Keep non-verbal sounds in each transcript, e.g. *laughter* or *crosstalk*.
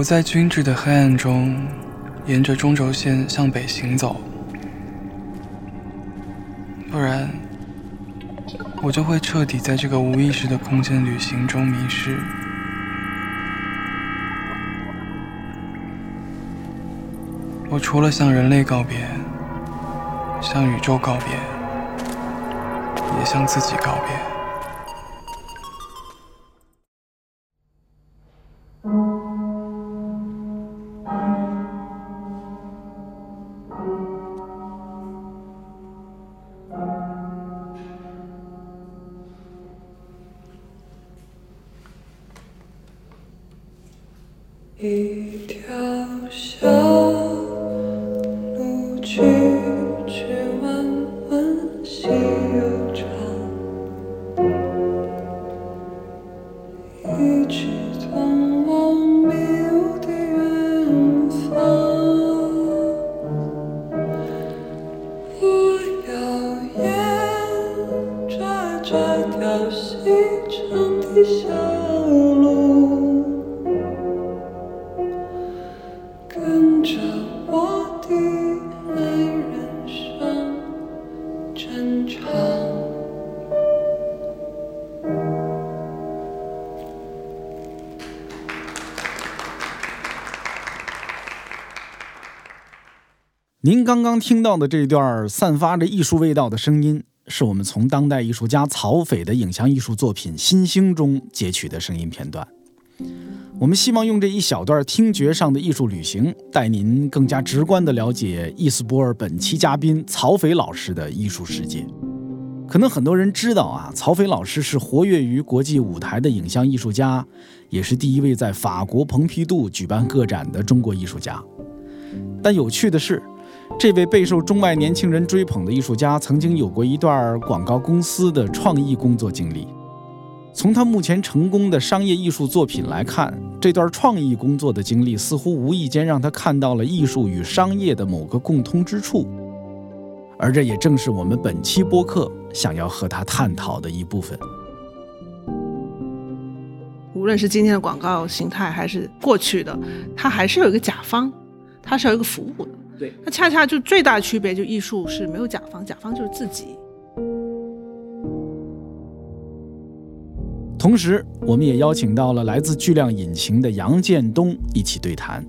我在均质的黑暗中，沿着中轴线向北行走，不然我就会彻底在这个无意识的空间旅行中迷失。我除了向人类告别，向宇宙告别，也向自己告别。您刚刚听到的这段散发着艺术味道的声音，是我们从当代艺术家曹斐的影像艺术作品《新星》中截取的声音片段。我们希望用这一小段听觉上的艺术旅行，带您更加直观地了解伊斯波尔本期嘉宾曹斐老师的艺术世界。可能很多人知道啊，曹斐老师是活跃于国际舞台的影像艺术家，也是第一位在法国蓬皮杜举办个展的中国艺术家。但有趣的是，这位备受中外年轻人追捧的艺术家，曾经有过一段广告公司的创意工作经历。从他目前成功的商业艺术作品来看，这段创意工作的经历似乎无意间让他看到了艺术与商业的某个共通之处，而这也正是我们本期播客想要和他探讨的一部分。无论是今天的广告形态，还是过去的，它还是有一个甲方，它是有一个服务的。对，那恰恰就最大的区别，就艺术是没有甲方，甲方就是自己。同时，我们也邀请到了来自巨量引擎的杨建东一起对谈，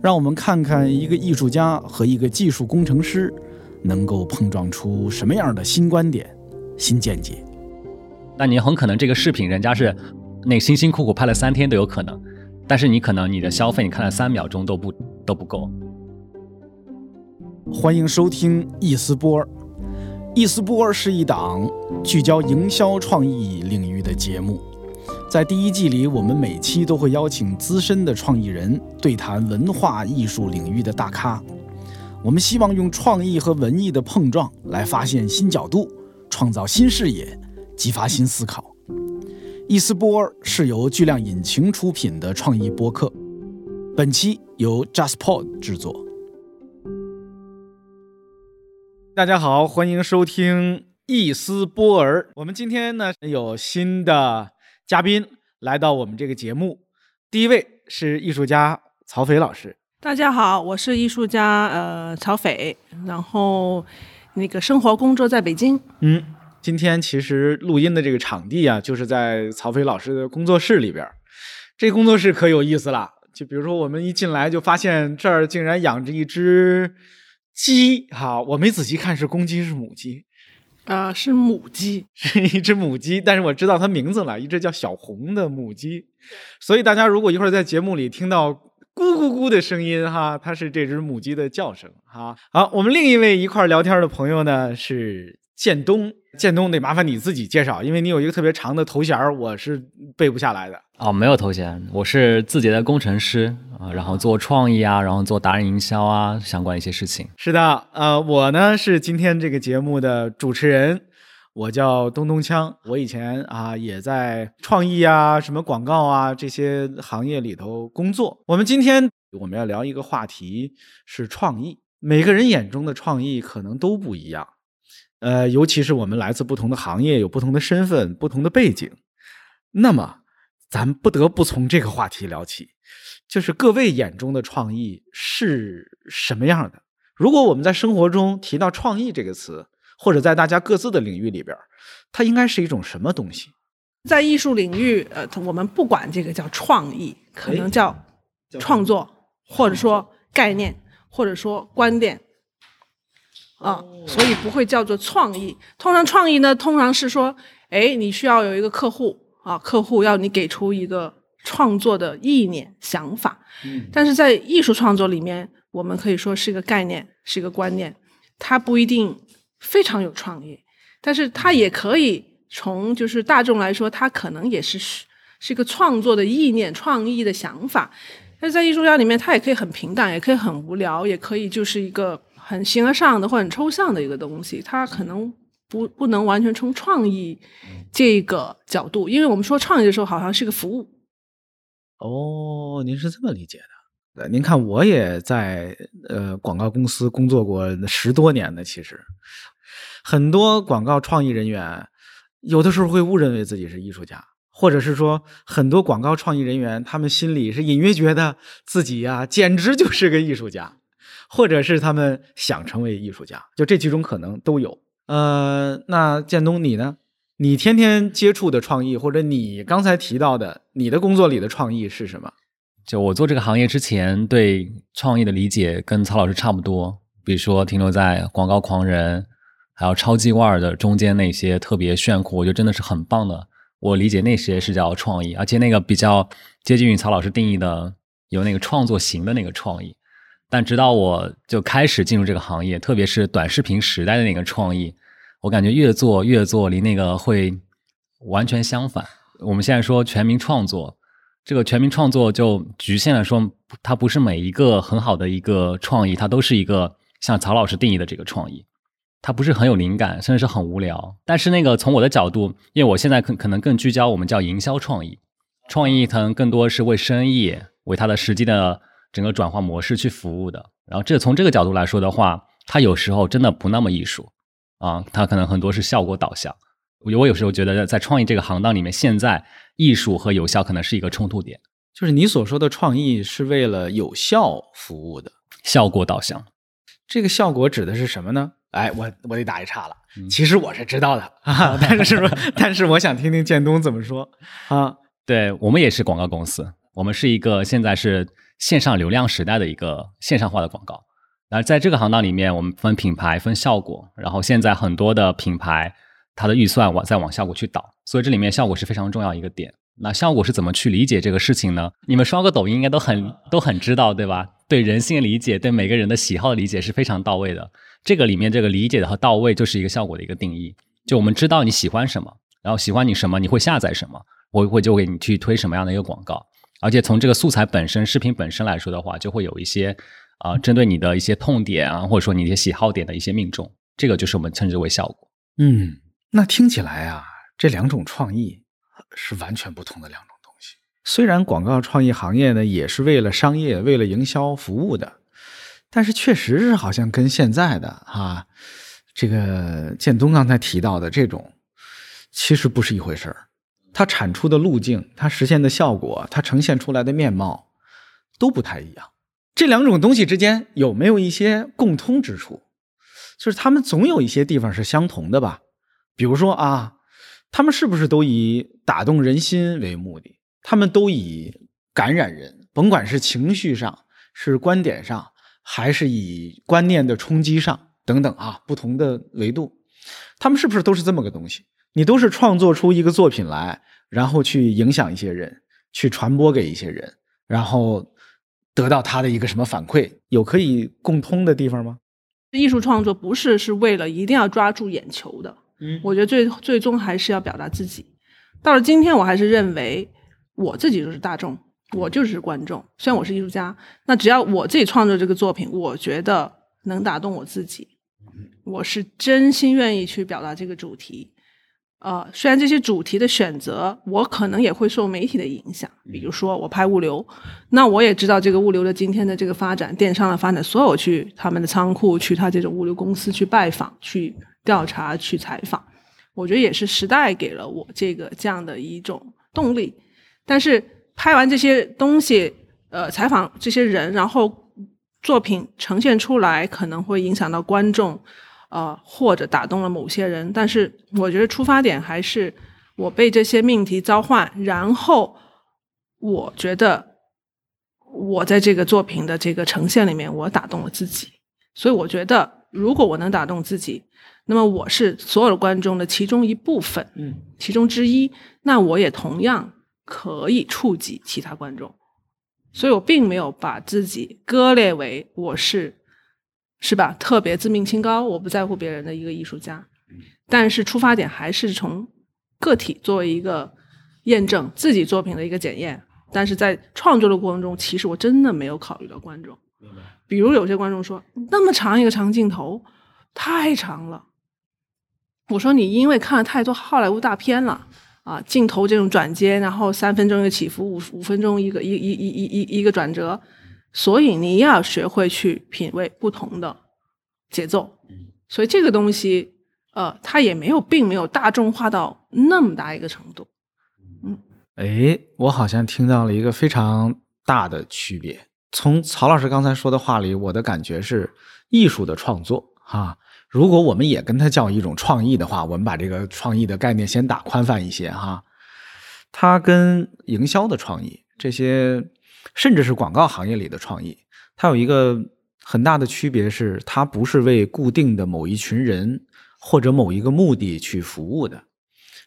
让我们看看一个艺术家和一个技术工程师能够碰撞出什么样的新观点、新见解。那你很可能这个视频人家是那辛辛苦苦拍了三天都有可能，但是你可能你的消费你看了三秒钟都不都不够。欢迎收听《易思波尔》。《易思波尔》是一档聚焦营销创意领域的节目。在第一季里，我们每期都会邀请资深的创意人对谈文化艺术领域的大咖。我们希望用创意和文艺的碰撞来发现新角度，创造新视野，激发新思考。《易思波尔》是由巨量引擎出品的创意播客，本期由 JustPod 制作。大家好，欢迎收听易思波尔。我们今天呢有新的嘉宾来到我们这个节目，第一位是艺术家曹斐老师。大家好，我是艺术家呃曹斐，然后那个生活工作在北京。嗯，今天其实录音的这个场地啊，就是在曹斐老师的工作室里边。这工作室可有意思了，就比如说我们一进来就发现这儿竟然养着一只。鸡哈，我没仔细看是公鸡是母鸡，啊、是母鸡，是一只母鸡，但是我知道它名字了，一只叫小红的母鸡。所以大家如果一会儿在节目里听到咕咕咕的声音哈，它是这只母鸡的叫声哈。好，我们另一位一块儿聊天的朋友呢是建东，建东得麻烦你自己介绍，因为你有一个特别长的头衔儿，我是背不下来的。哦，没有头衔，我是字节的工程师啊、然后做创意啊，然后做达人营销啊，相关一些事情。是的，呃，我呢是今天这个节目的主持人，我叫东东锵。我以前啊也在创意啊、什么广告啊这些行业里头工作。我们今天我们要聊一个话题是创意，每个人眼中的创意可能都不一样，呃，尤其是我们来自不同的行业，有不同的身份、不同的背景。那么，咱不得不从这个话题聊起，就是各位眼中的创意是什么样的？如果我们在生活中提到“创意”这个词，或者在大家各自的领域里边，它应该是一种什么东西？在艺术领域，呃，我们不管这个叫创意，可能叫创作，或者说概念，或者说观点，啊，所以不会叫做创意。通常创意呢，通常是说，哎，你需要有一个客户啊，客户要你给出一个创作的意念、想法。嗯，但是在艺术创作里面，我们可以说是一个概念，是一个观念，它不一定非常有创意，但是它也可以从就是大众来说，它可能也是是一个创作的意念、创意的想法。但是在艺术家里面，它也可以很平淡，也可以很无聊，也可以就是一个很形而上的或很抽象的一个东西。它可能不不能完全从创意这个角度，因为我们说创意的时候，好像是个服务。哦，您是这么理解的？对，您看，我也在呃广告公司工作过十多年的，其实很多广告创意人员有的时候会误认为自己是艺术家。或者是说，很多广告创意人员，他们心里是隐约觉得自己呀，简直就是个艺术家，或者是他们想成为艺术家，就这几种可能都有。呃，那建东你呢？你天天接触的创意，或者你刚才提到的你的工作里的创意是什么？就我做这个行业之前，对创意的理解跟曹老师差不多，比如说停留在广告狂人，还有超级腕的中间那些特别炫酷，我觉得真的是很棒的。我理解那些是叫创意，而且那个比较接近于曹老师定义的有那个创作型的那个创意。但直到我就开始进入这个行业，特别是短视频时代的那个创意，我感觉越做越做离那个会完全相反。我们现在说全民创作，这个全民创作就局限了说，它不是每一个很好的一个创意，它都是一个像曹老师定义的这个创意。它不是很有灵感，甚至是很无聊。但是那个从我的角度，因为我现在可可能更聚焦我们叫营销创意，创意可能更多是为生意、为它的实际的整个转化模式去服务的。然后这从这个角度来说的话，它有时候真的不那么艺术啊，它可能很多是效果导向。我我有时候觉得在创意这个行当里面，现在艺术和有效可能是一个冲突点。就是你所说的创意是为了有效服务的，效果导向。这个效果指的是什么呢？哎，我我得打一岔了。其实我是知道的 *laughs* 啊，但是但是我想听听建东怎么说啊？对我们也是广告公司，我们是一个现在是线上流量时代的一个线上化的广告。那在这个行当里面，我们分品牌、分效果，然后现在很多的品牌它的预算往在往效果去导，所以这里面效果是非常重要一个点。那效果是怎么去理解这个事情呢？你们刷个抖音应该都很都很知道，对吧？对人性的理解，对每个人的喜好的理解是非常到位的。这个里面这个理解的和到位，就是一个效果的一个定义。就我们知道你喜欢什么，然后喜欢你什么，你会下载什么，我会就给你去推什么样的一个广告。而且从这个素材本身、视频本身来说的话，就会有一些啊，针对你的一些痛点啊，或者说你一些喜好点的一些命中。这个就是我们称之为效果。嗯，那听起来啊，这两种创意。是完全不同的两种东西。虽然广告创意行业呢也是为了商业、为了营销服务的，但是确实是好像跟现在的哈这个建东刚才提到的这种，其实不是一回事儿。它产出的路径、它实现的效果、它呈现出来的面貌都不太一样。这两种东西之间有没有一些共通之处？就是他们总有一些地方是相同的吧？比如说啊。他们是不是都以打动人心为目的？他们都以感染人，甭管是情绪上、是观点上，还是以观念的冲击上等等啊，不同的维度，他们是不是都是这么个东西？你都是创作出一个作品来，然后去影响一些人，去传播给一些人，然后得到他的一个什么反馈？有可以共通的地方吗？艺术创作不是是为了一定要抓住眼球的。嗯，我觉得最最终还是要表达自己。到了今天，我还是认为我自己就是大众，我就是观众。虽然我是艺术家，那只要我自己创作这个作品，我觉得能打动我自己，我是真心愿意去表达这个主题。呃，虽然这些主题的选择，我可能也会受媒体的影响。比如说，我拍物流，那我也知道这个物流的今天的这个发展，电商的发展，所有去他们的仓库，去他这种物流公司去拜访，去。调查去采访，我觉得也是时代给了我这个这样的一种动力。但是拍完这些东西，呃，采访这些人，然后作品呈现出来，可能会影响到观众，呃，或者打动了某些人。但是我觉得出发点还是我被这些命题召唤，然后我觉得我在这个作品的这个呈现里面，我打动了自己。所以我觉得，如果我能打动自己，那么我是所有的观众的其中一部分，嗯，其中之一，那我也同样可以触及其他观众。所以我并没有把自己割裂为我是，是吧？特别自命清高，我不在乎别人的一个艺术家。但是出发点还是从个体作为一个验证自己作品的一个检验。但是在创作的过程中，其实我真的没有考虑到观众。比如有些观众说，那么长一个长镜头，太长了。我说你因为看了太多好莱坞大片了啊，镜头这种转接，然后三分钟一个起伏，五五分钟一个一一一一一一个转折，所以你要学会去品味不同的节奏。所以这个东西，呃，它也没有，并没有大众化到那么大一个程度。嗯哎，我好像听到了一个非常大的区别。从曹老师刚才说的话里，我的感觉是，艺术的创作，哈，如果我们也跟它叫一种创意的话，我们把这个创意的概念先打宽泛一些，哈，它跟营销的创意，这些甚至是广告行业里的创意，它有一个很大的区别是，它不是为固定的某一群人或者某一个目的去服务的，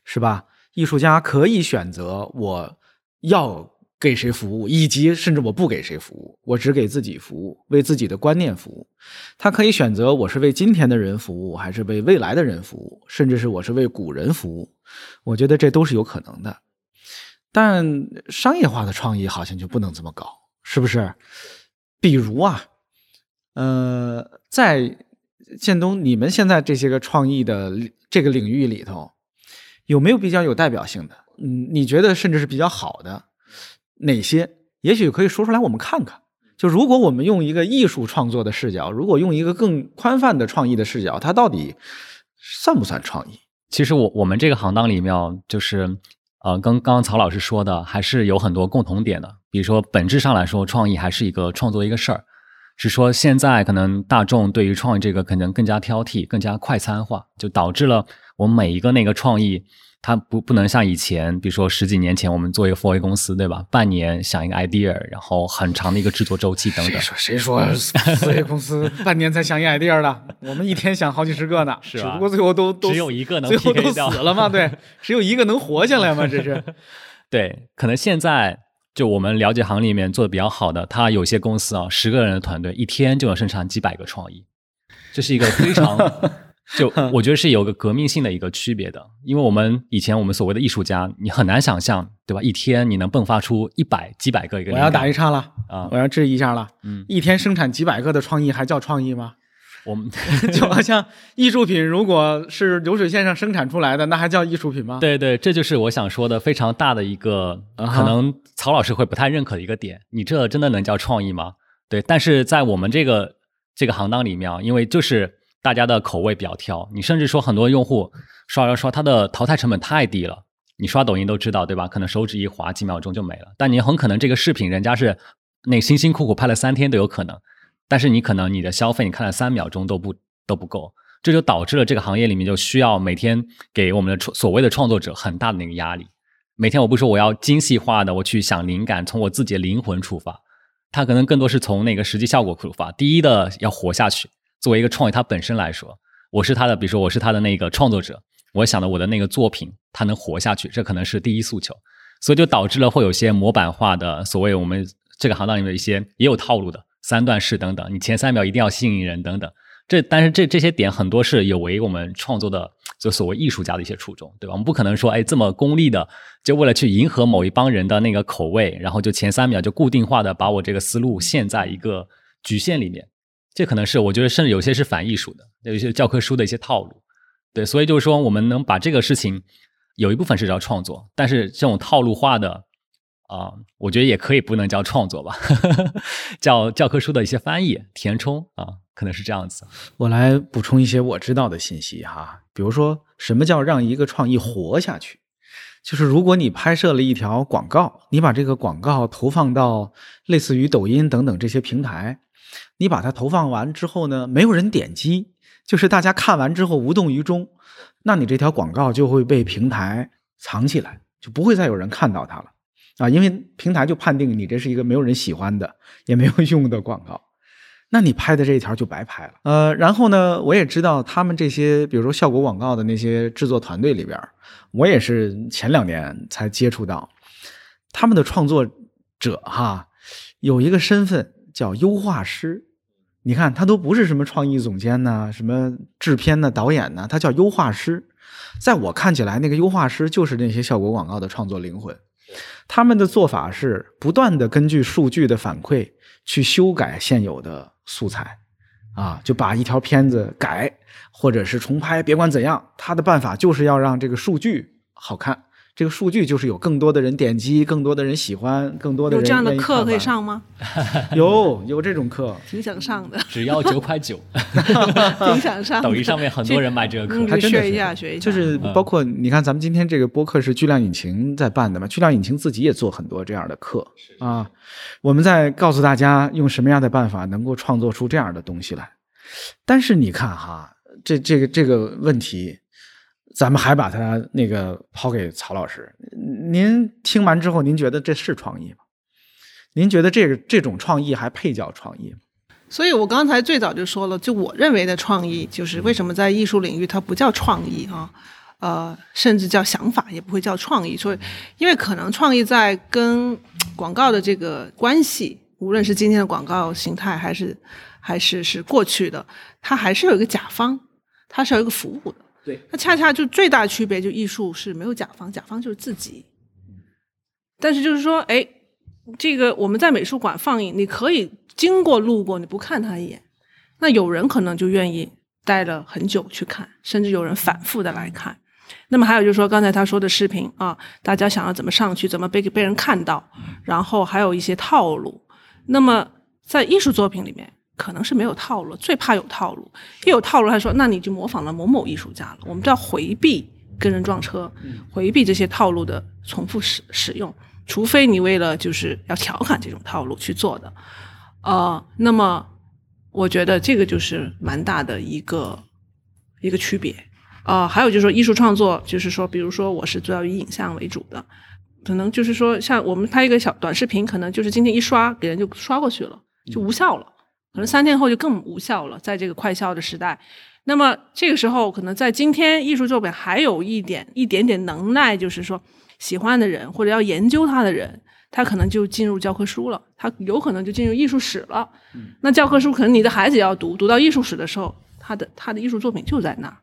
是吧？艺术家可以选择我要给谁服务，以及甚至我不给谁服务，我只给自己服务，为自己的观念服务。他可以选择我是为今天的人服务，还是为未来的人服务，甚至是我是为古人服务。我觉得这都是有可能的。但商业化的创意好像就不能这么搞，是不是？比如啊，呃，在建东，你们现在这些个创意的这个领域里头。有没有比较有代表性的？嗯，你觉得甚至是比较好的哪些？也许可以说出来，我们看看。就如果我们用一个艺术创作的视角，如果用一个更宽泛的创意的视角，它到底算不算创意？其实我我们这个行当里面，就是呃，跟刚刚曹老师说的，还是有很多共同点的。比如说，本质上来说，创意还是一个创作一个事儿，是说现在可能大众对于创意这个可能更加挑剔，更加快餐化，就导致了。我们每一个那个创意，它不不能像以前，比如说十几年前我们做一个 f o r A 公司，对吧？半年想一个 idea，然后很长的一个制作周期等等。谁说谁说 f o r A 公司 *laughs* 半年才想一 idea 的？我们一天想好几十个呢，是只不过最后都都只有一个能最后都死了嘛？对，*laughs* 只有一个能活下来嘛？这是 *laughs* 对，可能现在就我们了解行里面做的比较好的，他有些公司啊，十个人的团队一天就能生产几百个创意，这是一个非常。就 *laughs* 我觉得是有个革命性的一个区别的，因为我们以前我们所谓的艺术家，你很难想象，对吧？一天你能迸发出一百几百个一个。我要打一岔了啊！我要质疑一下了。嗯，一天生产几百个的创意还叫创意吗？*laughs* 我们 *laughs* 就好像艺术品，如果是流水线上生产出来的，那还叫艺术品吗？对对，这就是我想说的非常大的一个，可能曹老师会不太认可的一个点。你这真的能叫创意吗？对，但是在我们这个这个行当里面啊，因为就是。大家的口味比较挑，你甚至说很多用户刷刷刷，它的淘汰成本太低了。你刷抖音都知道，对吧？可能手指一滑，几秒钟就没了。但你很可能这个视频人家是那辛辛苦苦拍了三天都有可能，但是你可能你的消费你看了三秒钟都不都不够，这就导致了这个行业里面就需要每天给我们的创所谓的创作者很大的那个压力。每天我不说我要精细化的，我去想灵感，从我自己的灵魂出发，他可能更多是从那个实际效果出发。第一的要活下去。作为一个创意，它本身来说，我是他的，比如说我是他的那个创作者，我想的我的那个作品，它能活下去，这可能是第一诉求，所以就导致了会有些模板化的，所谓我们这个行当里面的一些也有套路的三段式等等，你前三秒一定要吸引人等等，这但是这这些点很多是有违我们创作的就所谓艺术家的一些初衷，对吧？我们不可能说哎这么功利的，就为了去迎合某一帮人的那个口味，然后就前三秒就固定化的把我这个思路陷在一个局限里面。这可能是我觉得，甚至有些是反艺术的，有一些教科书的一些套路，对，所以就是说，我们能把这个事情有一部分是叫创作，但是这种套路化的啊，我觉得也可以不能叫创作吧，*laughs* 叫教科书的一些翻译填充啊，可能是这样子。我来补充一些我知道的信息哈，比如说什么叫让一个创意活下去？就是如果你拍摄了一条广告，你把这个广告投放到类似于抖音等等这些平台，你把它投放完之后呢，没有人点击，就是大家看完之后无动于衷，那你这条广告就会被平台藏起来，就不会再有人看到它了啊，因为平台就判定你这是一个没有人喜欢的也没有用的广告。那你拍的这一条就白拍了。呃，然后呢，我也知道他们这些，比如说效果广告的那些制作团队里边，我也是前两年才接触到他们的创作者哈，有一个身份叫优化师。你看，他都不是什么创意总监呐，什么制片呐、导演呐，他叫优化师。在我看起来，那个优化师就是那些效果广告的创作灵魂。他们的做法是不断的根据数据的反馈去修改现有的素材，啊，就把一条片子改或者是重拍，别管怎样，他的办法就是要让这个数据好看。这个数据就是有更多的人点击，更多的人喜欢，更多的人有这样的课可以。上吗？有有这种课，挺想上的，只要九块九，*laughs* 挺想上的。抖音上面很多人买这个课嗯，还真的是学一下，学一下。就是嗯包括你看，咱们今天这个播客是巨量引擎在办的嘛，巨量引擎自己也做很多这样的课啊。我们在告诉大家用什么样的办法能够创作出这样的东西来。但是你看哈，这这个这个问题，咱们还把它那个抛给曹老师。您听完之后，您觉得这是创意吗？您觉得这个这种创意还配叫创意吗？所以我刚才最早就说了，就我认为的创意，就是为什么在艺术领域它不叫创意啊，呃，甚至叫想法，也不会叫创意。所以，因为可能创意在跟广告的这个关系，无论是今天的广告形态，还是还是是过去的，它还是有一个甲方，它是有一个服务的。对，那恰恰就最大区别，就艺术是没有甲方，甲方就是自己。但是就是说，哎，这个我们在美术馆放映，你可以经过路过，你不看他一眼，那有人可能就愿意待了很久去看，甚至有人反复的来看。那么还有就是说，刚才他说的视频啊，大家想要怎么上去，怎么被被人看到，然后还有一些套路。那么在艺术作品里面，可能是没有套路，最怕有套路。一有套路，他说那你就模仿了某某艺术家了。我们都要回避跟人撞车，回避这些套路的重复使使用，除非你为了就是要调侃这种套路去做的。呃，那么我觉得这个就是蛮大的一个一个区别。呃，还有就是说艺术创作，就是说，比如说我是主要以影像为主的，可能就是说像我们拍一个小短视频，可能就是今天一刷给人就刷过去了，就无效了，可能三天后就更无效了，在这个快消的时代。那么这个时候，可能在今天艺术作品还有一点一点点能耐，就是说喜欢的人或者要研究它的人，他可能就进入教科书了，他有可能就进入艺术史了。那教科书可能你的孩子也要读，读到艺术史的时候，他的他的艺术作品就在那儿。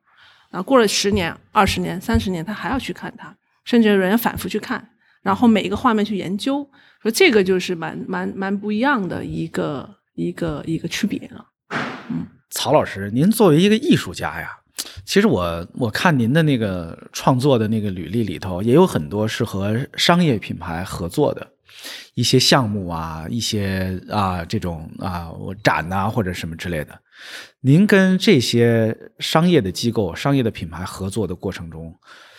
啊，过了十年、二十年、三十年，他还要去看它，甚至有人反复去看，然后每一个画面去研究，说这个就是蛮蛮蛮不一样的一个一个一个区别了。曹老师，您作为一个艺术家呀，其实我我看您的那个创作的那个履历里头，也有很多是和商业品牌合作的一些项目啊，一些啊这种啊展呐、或者什么之类的。您跟这些商业的机构、商业的品牌合作的过程中，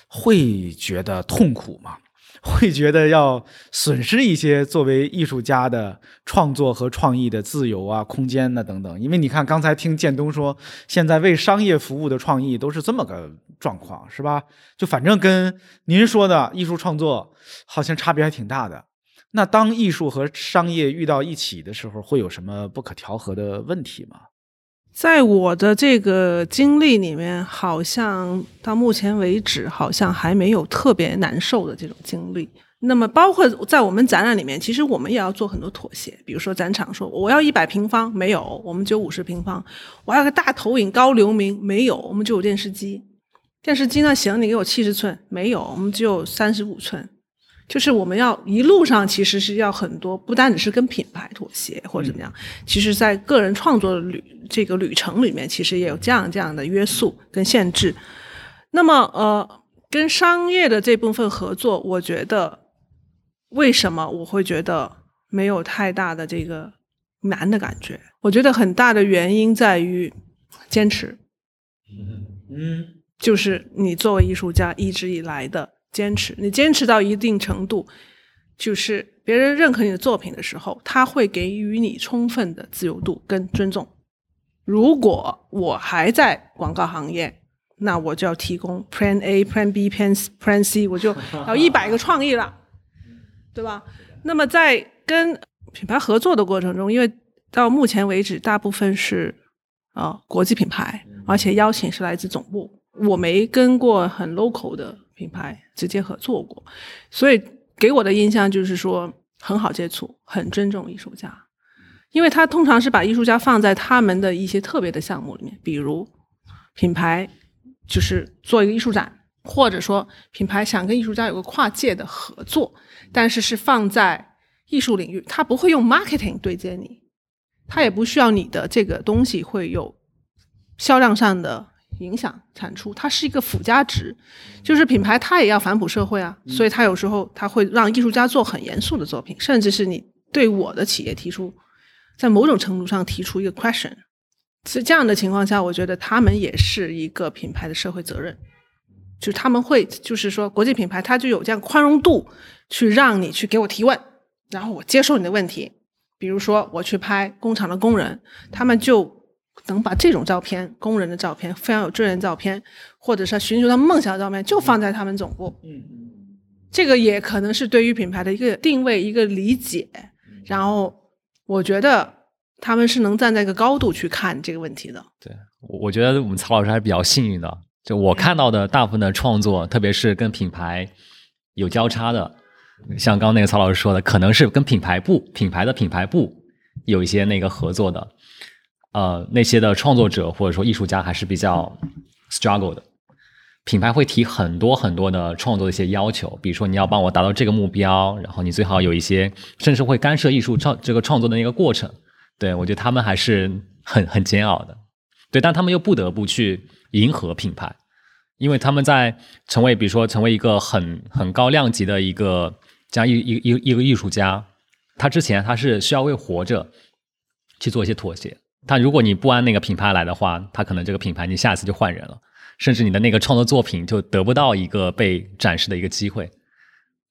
会觉得痛苦吗？会觉得要损失一些作为艺术家的创作和创意的自由啊、空间呐、等等。因为你看，刚才听建东说，现在为商业服务的创意都是这么个状况，是吧？就反正跟您说的艺术创作好像差别还挺大的。那当艺术和商业遇到一起的时候，会有什么不可调和的问题吗？在我的这个经历里面，好像到目前为止，好像还没有特别难受的这种经历。那么，包括在我们展览里面，其实我们也要做很多妥协。比如说，展场说我要一百平方，没有，我们只有五十平方；我要个大投影、高流明，没有，我们只有电视机。电视机呢，行，你给我七十寸，没有，我们只有三十五寸。就是我们要一路上其实是要很多，不单只是跟品牌妥协或者怎么样，其实在个人创作的旅这个旅程里面，其实也有这样这样的约束跟限制。那么呃，跟商业的这部分合作，我觉得为什么我会觉得没有太大的这个难的感觉？我觉得很大的原因在于坚持。嗯就是你作为艺术家一直以来的坚持，你坚持到一定程度，就是别人认可你的作品的时候，他会给予你充分的自由度跟尊重。如果我还在广告行业，那我就要提供 Plan A、Plan B、Plan Plan C，我就要一百个创意了，对吧？那么在跟品牌合作的过程中，因为到目前为止，大部分是啊国际品牌，而且邀请是来自总部，我没跟过很 local 的品牌直接合作过，所以给我的印象就是说很好接触，很尊重艺术家，因为他通常是把艺术家放在他们的一些特别的项目里面，比如品牌就是做一个艺术展，或者说品牌想跟艺术家有个跨界的合作，但是是放在艺术领域，他不会用 marketing 对接你，他也不需要你的这个东西会有销量上的影响产出，它是一个附加值，就是品牌它也要反哺社会啊，所以它有时候它会让艺术家做很严肃的作品，甚至是你对我的企业提出，在某种程度上提出一个 question，是这样的情况下，我觉得他们也是一个品牌的社会责任。就是他们会，就是说国际品牌，它就有这样宽容度，去让你去给我提问，然后我接受你的问题。比如说我去拍工厂的工人，他们就能把这种照片，工人的照片，非常有尊严照片，或者是寻求他梦想的照片，就放在他们总部。嗯这个也可能是对于品牌的一个定位、一个理解。然后我觉得他们是能站在一个高度去看这个问题的。对，我我觉得我们曹老师还是比较幸运的。就我看到的大部分的创作，特别是跟品牌有交叉的，像刚刚那个曹老师说的，可能是跟品牌部、品牌的品牌部有一些那个合作的，呃，那些的创作者或者说艺术家还是比较 struggle 的。品牌会提很多很多的创作的一些要求，比如说你要帮我达到这个目标，然后你最好有一些，甚至会干涉艺术创这个创作的那个过程。对我觉得他们还是很很煎熬的，对，但他们又不得不去。迎合品牌，因为他们在成为，比如说成为一个很很高量级的一个这样一一一一个艺术家，他之前他是需要为活着去做一些妥协。但如果你不按那个品牌来的话，他可能这个品牌你下一次就换人了，甚至你的那个创作作品就得不到一个被展示的一个机会。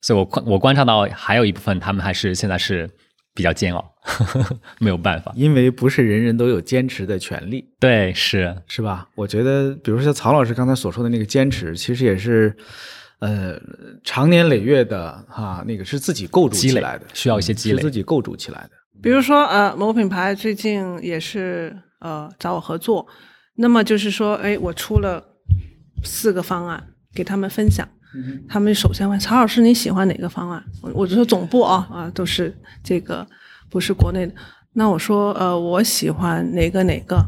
所以我观我观察到还有一部分他们还是现在是。比较煎熬，呵 *laughs* 呵没有办法，因为不是人人都有坚持的权利。对，是是吧？我觉得，比如说曹老师刚才所说的那个坚持，其实也是，呃，长年累月的哈，那个是自己构筑起来的，需要一些积累，是自己构筑起来的。比如说，呃，某品牌最近也是呃找我合作，那么就是说，哎，我出了四个方案给他们分享。他们首先问曹老师你喜欢哪个方案？我我就说总部啊啊都是这个不是国内的。那我说呃我喜欢哪个哪个，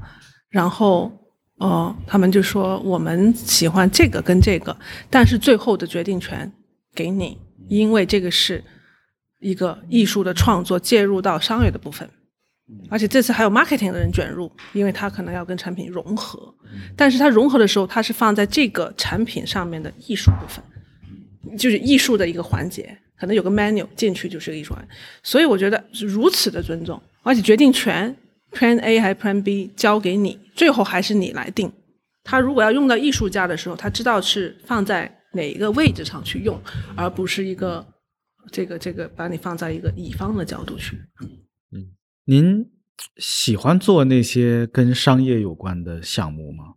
然后哦他们就说我们喜欢这个跟这个，但是最后的决定权给你，因为这个是一个艺术的创作介入到商业的部分，而且这次还有 marketing 的人卷入，因为他可能要跟产品融合，但是它融合的时候，它是放在这个产品上面的艺术部分。就是艺术的一个环节，可能有个 menu 进去就是个艺术环，所以我觉得如此的尊重，而且决定权 plan A 还是 plan B 交给你，最后还是你来定。他如果要用到艺术家的时候，他知道是放在哪一个位置上去用，而不是一个这个这个把你放在一个乙方的角度去。嗯，您喜欢做那些跟商业有关的项目吗？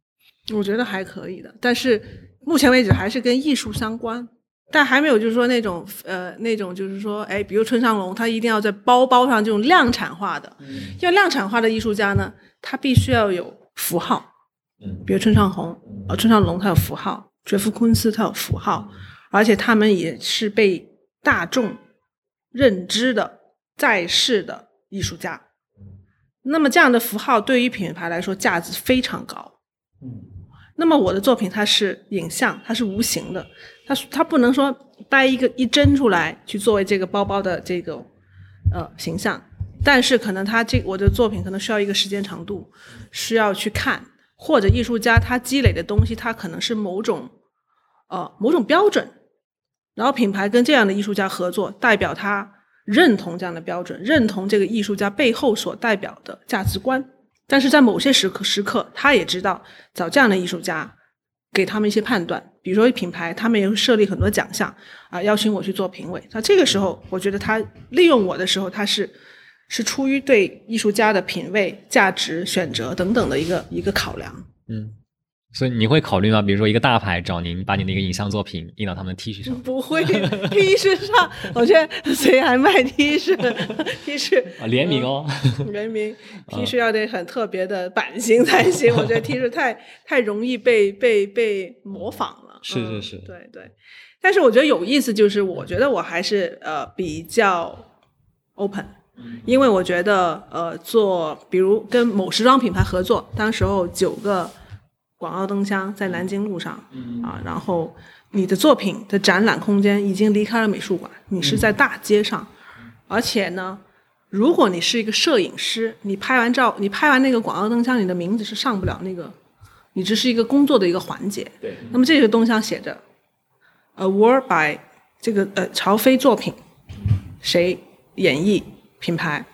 我觉得还可以的，但是目前为止还是跟艺术相关。但还没有，就是说那种呃，那种就是说，哎，比如村上龙，他一定要在包包上这种量产化的，要量产化的艺术家呢，他必须要有符号，比如村上红，呃，村上龙他有符号，杰夫昆斯他有符号，而且他们也是被大众认知的在世的艺术家，那么这样的符号对于品牌来说价值非常高，那么我的作品它是影像，它是无形的。它它不能说掰一个一针出来去作为这个包包的这个呃形象，但是可能他这我的作品可能需要一个时间长度，需要去看，或者艺术家他积累的东西，他可能是某种呃某种标准，然后品牌跟这样的艺术家合作，代表他认同这样的标准，认同这个艺术家背后所代表的价值观，但是在某些时刻时刻，他也知道找这样的艺术家。给他们一些判断。比如说品牌，他们也会设立很多奖项啊，邀请我去做评委。那这个时候，我觉得他利用我的时候，他是是出于对艺术家的品味、价值、选择等等的一个一个考量。嗯，所以你会考虑吗？比如说一个大牌找您把你的一个影像作品印到他们的 T 恤上，不会 T 恤上，我觉得谁还卖 T 恤？T 恤啊联名哦，联名 *laughs* T 恤要得很特别的版型才行。我觉得 T 恤太太容易被被被模仿了。是是是，对对。但是我觉得有意思，就是我觉得我还是呃比较 open，因为我觉得呃做比如跟某时装品牌合作，当时候九个广告灯箱在南京路上啊，然后你的作品的展览空间已经离开了美术馆，你是在大街上，而且呢，如果你是一个摄影师，你拍完照，你拍完那个广告灯箱，你的名字是上不了那个。你只是一个工作的一个环节。对。那么这个灯箱写着，award by 这个呃曹飞作品，谁演绎品牌？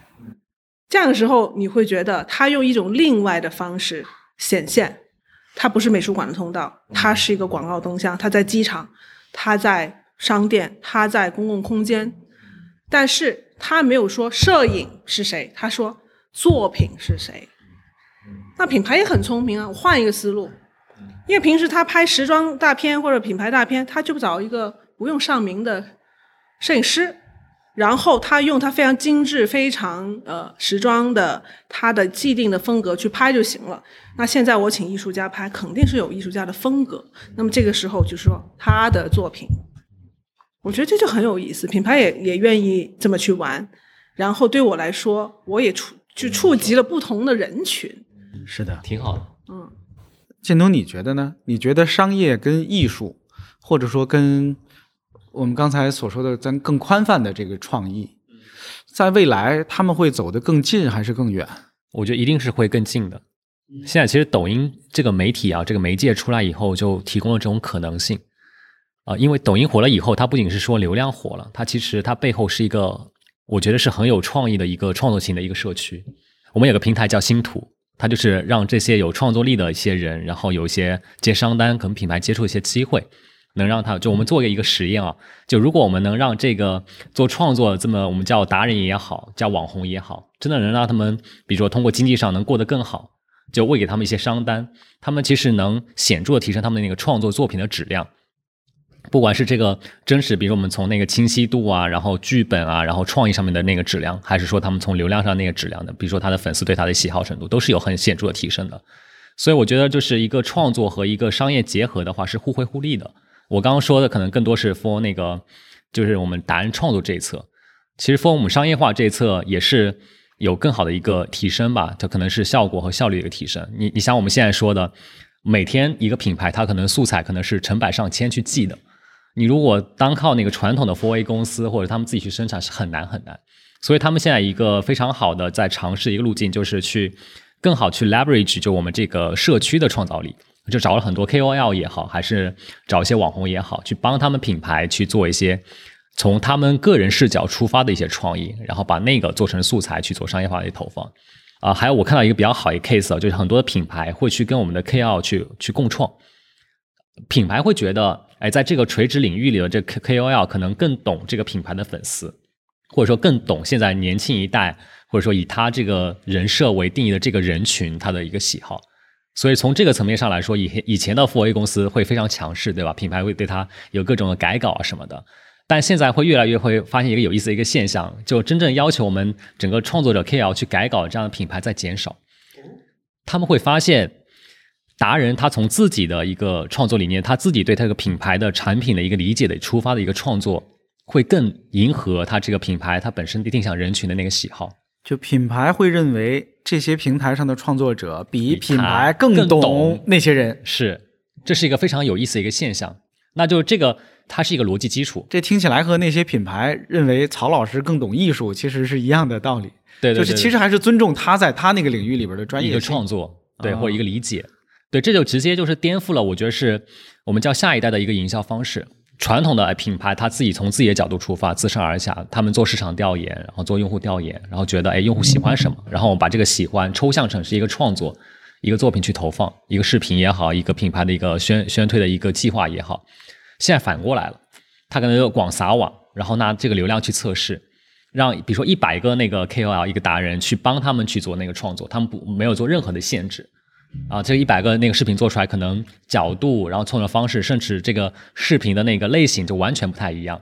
这样的时候，你会觉得他用一种另外的方式显现，他不是美术馆的通道，它是一个广告灯箱，它在机场，它在商店，它在公共空间，但是他没有说摄影是谁，他说作品是谁。那品牌也很聪明啊，我换一个思路，因为平时他拍时装大片或者品牌大片，他就找一个不用上名的摄影师，然后他用他非常精致、非常呃时装的他的既定的风格去拍就行了。那现在我请艺术家拍，肯定是有艺术家的风格。那么这个时候就是说他的作品，我觉得这就很有意思，品牌也也愿意这么去玩。然后对我来说，我也触就触及了不同的人群。是的，挺好的。嗯，建东，你觉得呢？你觉得商业跟艺术，或者说跟我们刚才所说的咱更宽泛的这个创意，在未来他们会走得更近还是更远？我觉得一定是会更近的。现在其实抖音这个媒体啊，这个媒介出来以后，就提供了这种可能性啊。因为抖音火了以后，它不仅是说流量火了，它其实它背后是一个，我觉得是很有创意的一个创作型的一个社区。我们有个平台叫星图。它就是让这些有创作力的一些人，然后有一些接商单，可能品牌接触一些机会，能让他就我们做一个实验啊，就如果我们能让这个做创作这么我们叫达人也好，叫网红也好，真的能让他们，比如说通过经济上能过得更好，就喂给他们一些商单，他们其实能显著的提升他们的那个创作作品的质量。不管是这个真实，比如我们从那个清晰度啊，然后剧本啊，然后创意上面的那个质量，还是说他们从流量上那个质量的，比如说他的粉丝对他的喜好程度，都是有很显著的提升的。所以我觉得就是一个创作和一个商业结合的话是互惠互利的。我刚刚说的可能更多是 for 那个就是我们达人创作这一侧，其实 for 我们商业化这一侧也是有更好的一个提升吧，它可能是效果和效率的一个提升。你你想我们现在说的，每天一个品牌它可能素材可能是成百上千去记的。你如果单靠那个传统的 for A 公司或者他们自己去生产是很难很难，所以他们现在一个非常好的在尝试一个路径，就是去更好去 leverage 就我们这个社区的创造力，就找了很多 KOL 也好，还是找一些网红也好，去帮他们品牌去做一些从他们个人视角出发的一些创意，然后把那个做成素材去做商业化的投放。啊，还有我看到一个比较好一个 case，就是很多的品牌会去跟我们的 KOL 去去共创，品牌会觉得。哎，在这个垂直领域里的这 K K O L 可能更懂这个品牌的粉丝，或者说更懂现在年轻一代，或者说以他这个人设为定义的这个人群他的一个喜好。所以从这个层面上来说，以以前的 Four A 公司会非常强势，对吧？品牌会对他有各种的改稿啊什么的。但现在会越来越会发现一个有意思的一个现象，就真正要求我们整个创作者 K L 去改稿这样的品牌在减少。他们会发现。达人他从自己的一个创作理念，他自己对他这个品牌的产品的一个理解的出发的一个创作，会更迎合他这个品牌他本身的定向人群的那个喜好。就品牌会认为这些平台上的创作者比品牌更懂那些人，是，这是一个非常有意思的一个现象。那就这个它是一个逻辑基础。这听起来和那些品牌认为曹老师更懂艺术其实是一样的道理。对，就是其实还是尊重他在他那个领域里边的专业一个创作，对，或者一个理解。对，这就直接就是颠覆了，我觉得是我们叫下一代的一个营销方式。传统的品牌，他自己从自己的角度出发，自上而下，他们做市场调研，然后做用户调研，然后觉得，哎，用户喜欢什么，然后我把这个喜欢抽象成是一个创作，一个作品去投放，一个视频也好，一个品牌的一个宣宣推的一个计划也好。现在反过来了，他可能就广撒网，然后拿这个流量去测试，让比如说一百个那个 KOL 一个达人去帮他们去做那个创作，他们不没有做任何的限制。啊，这一百个那个视频做出来，可能角度，然后创作方式，甚至这个视频的那个类型就完全不太一样。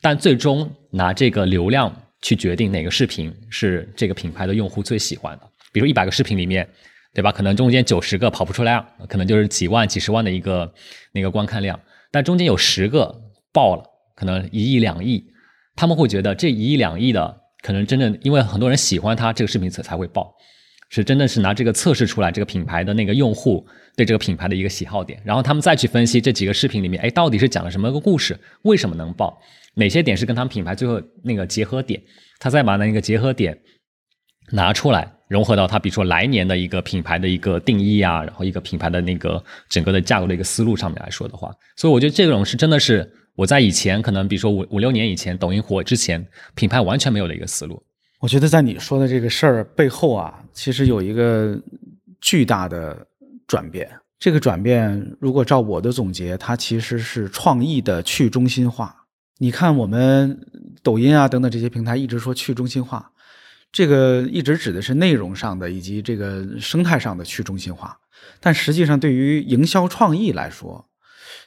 但最终拿这个流量去决定哪个视频是这个品牌的用户最喜欢的。比如一百个视频里面，对吧？可能中间九十个跑不出来，可能就是几万、几十万的一个那个观看量。但中间有十个爆了，可能一亿、两亿，他们会觉得这一亿、两亿的可能真正因为很多人喜欢他这个视频才才会爆。是真的是拿这个测试出来这个品牌的那个用户对这个品牌的一个喜好点，然后他们再去分析这几个视频里面，哎，到底是讲了什么个故事，为什么能爆，哪些点是跟他们品牌最后那个结合点，他再把那个结合点拿出来，融合到他比如说来年的一个品牌的一个定义啊，然后一个品牌的那个整个的架构的一个思路上面来说的话，所以我觉得这种是真的是我在以前可能比如说五五六年以前抖音火之前，品牌完全没有的一个思路。我觉得在你说的这个事儿背后啊，其实有一个巨大的转变。这个转变，如果照我的总结，它其实是创意的去中心化。你看，我们抖音啊等等这些平台一直说去中心化，这个一直指的是内容上的以及这个生态上的去中心化。但实际上，对于营销创意来说，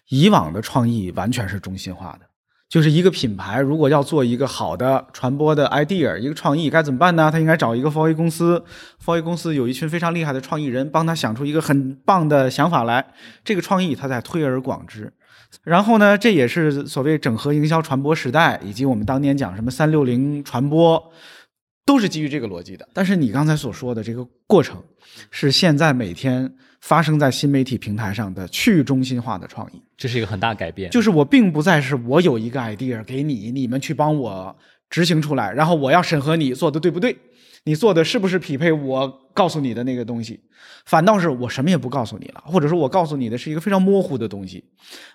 以往的创意完全是中心化的。就是一个品牌，如果要做一个好的传播的 idea，一个创意该怎么办呢？他应该找一个 4A 公司，4A 公司有一群非常厉害的创意人，帮他想出一个很棒的想法来。这个创意他再推而广之，然后呢，这也是所谓整合营销传播时代，以及我们当年讲什么三六零传播，都是基于这个逻辑的。但是你刚才所说的这个过程，是现在每天。发生在新媒体平台上的去中心化的创意，这是一个很大改变。就是我并不再是我有一个 idea 给你，你们去帮我执行出来，然后我要审核你做的对不对，你做的是不是匹配我告诉你的那个东西。反倒是我什么也不告诉你了，或者说我告诉你的是一个非常模糊的东西。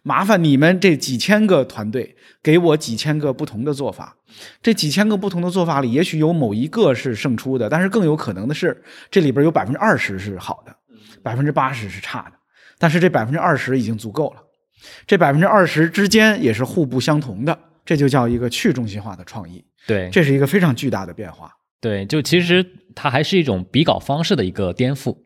麻烦你们这几千个团队给我几千个不同的做法，这几千个不同的做法里，也许有某一个是胜出的，但是更有可能的是这里边有百分之二十是好的。百分之八十是差的，但是这百分之二十已经足够了。这百分之二十之间也是互不相同的，这就叫一个去中心化的创意。对，这是一个非常巨大的变化。对，就其实它还是一种比稿方式的一个颠覆。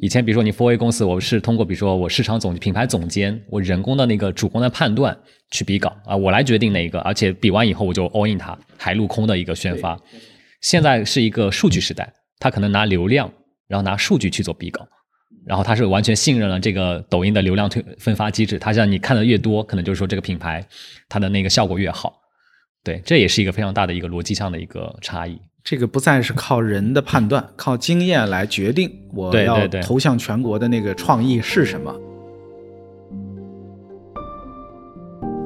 以前比如说你 for a 公司，我是通过比如说我市场总品牌总监，我人工的那个主观的判断去比稿啊，我来决定哪一个，而且比完以后我就 all in 它，海陆空的一个宣发。现在是一个数据时代，它可能拿流量，然后拿数据去做比稿。然后他是完全信任了这个抖音的流量推分发机制，他像你看的越多，可能就是说这个品牌它的那个效果越好。对，这也是一个非常大的一个逻辑上的一个差异。这个不再是靠人的判断，靠经验来决定我要投向全国的那个创意是什么。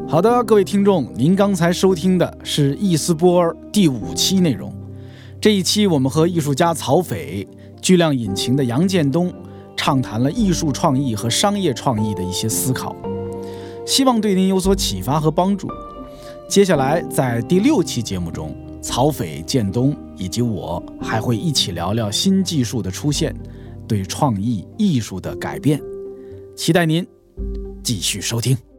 好的，各位听众，您刚才收听的是易思波第五期内容。这一期我们和艺术家曹斐、巨量引擎的杨建东。畅谈了艺术创意和商业创意的一些思考，希望对您有所启发和帮助。接下来在第六期节目中，曹斐、建东以及我还会一起聊聊新技术的出现对创意艺术的改变，期待您继续收听。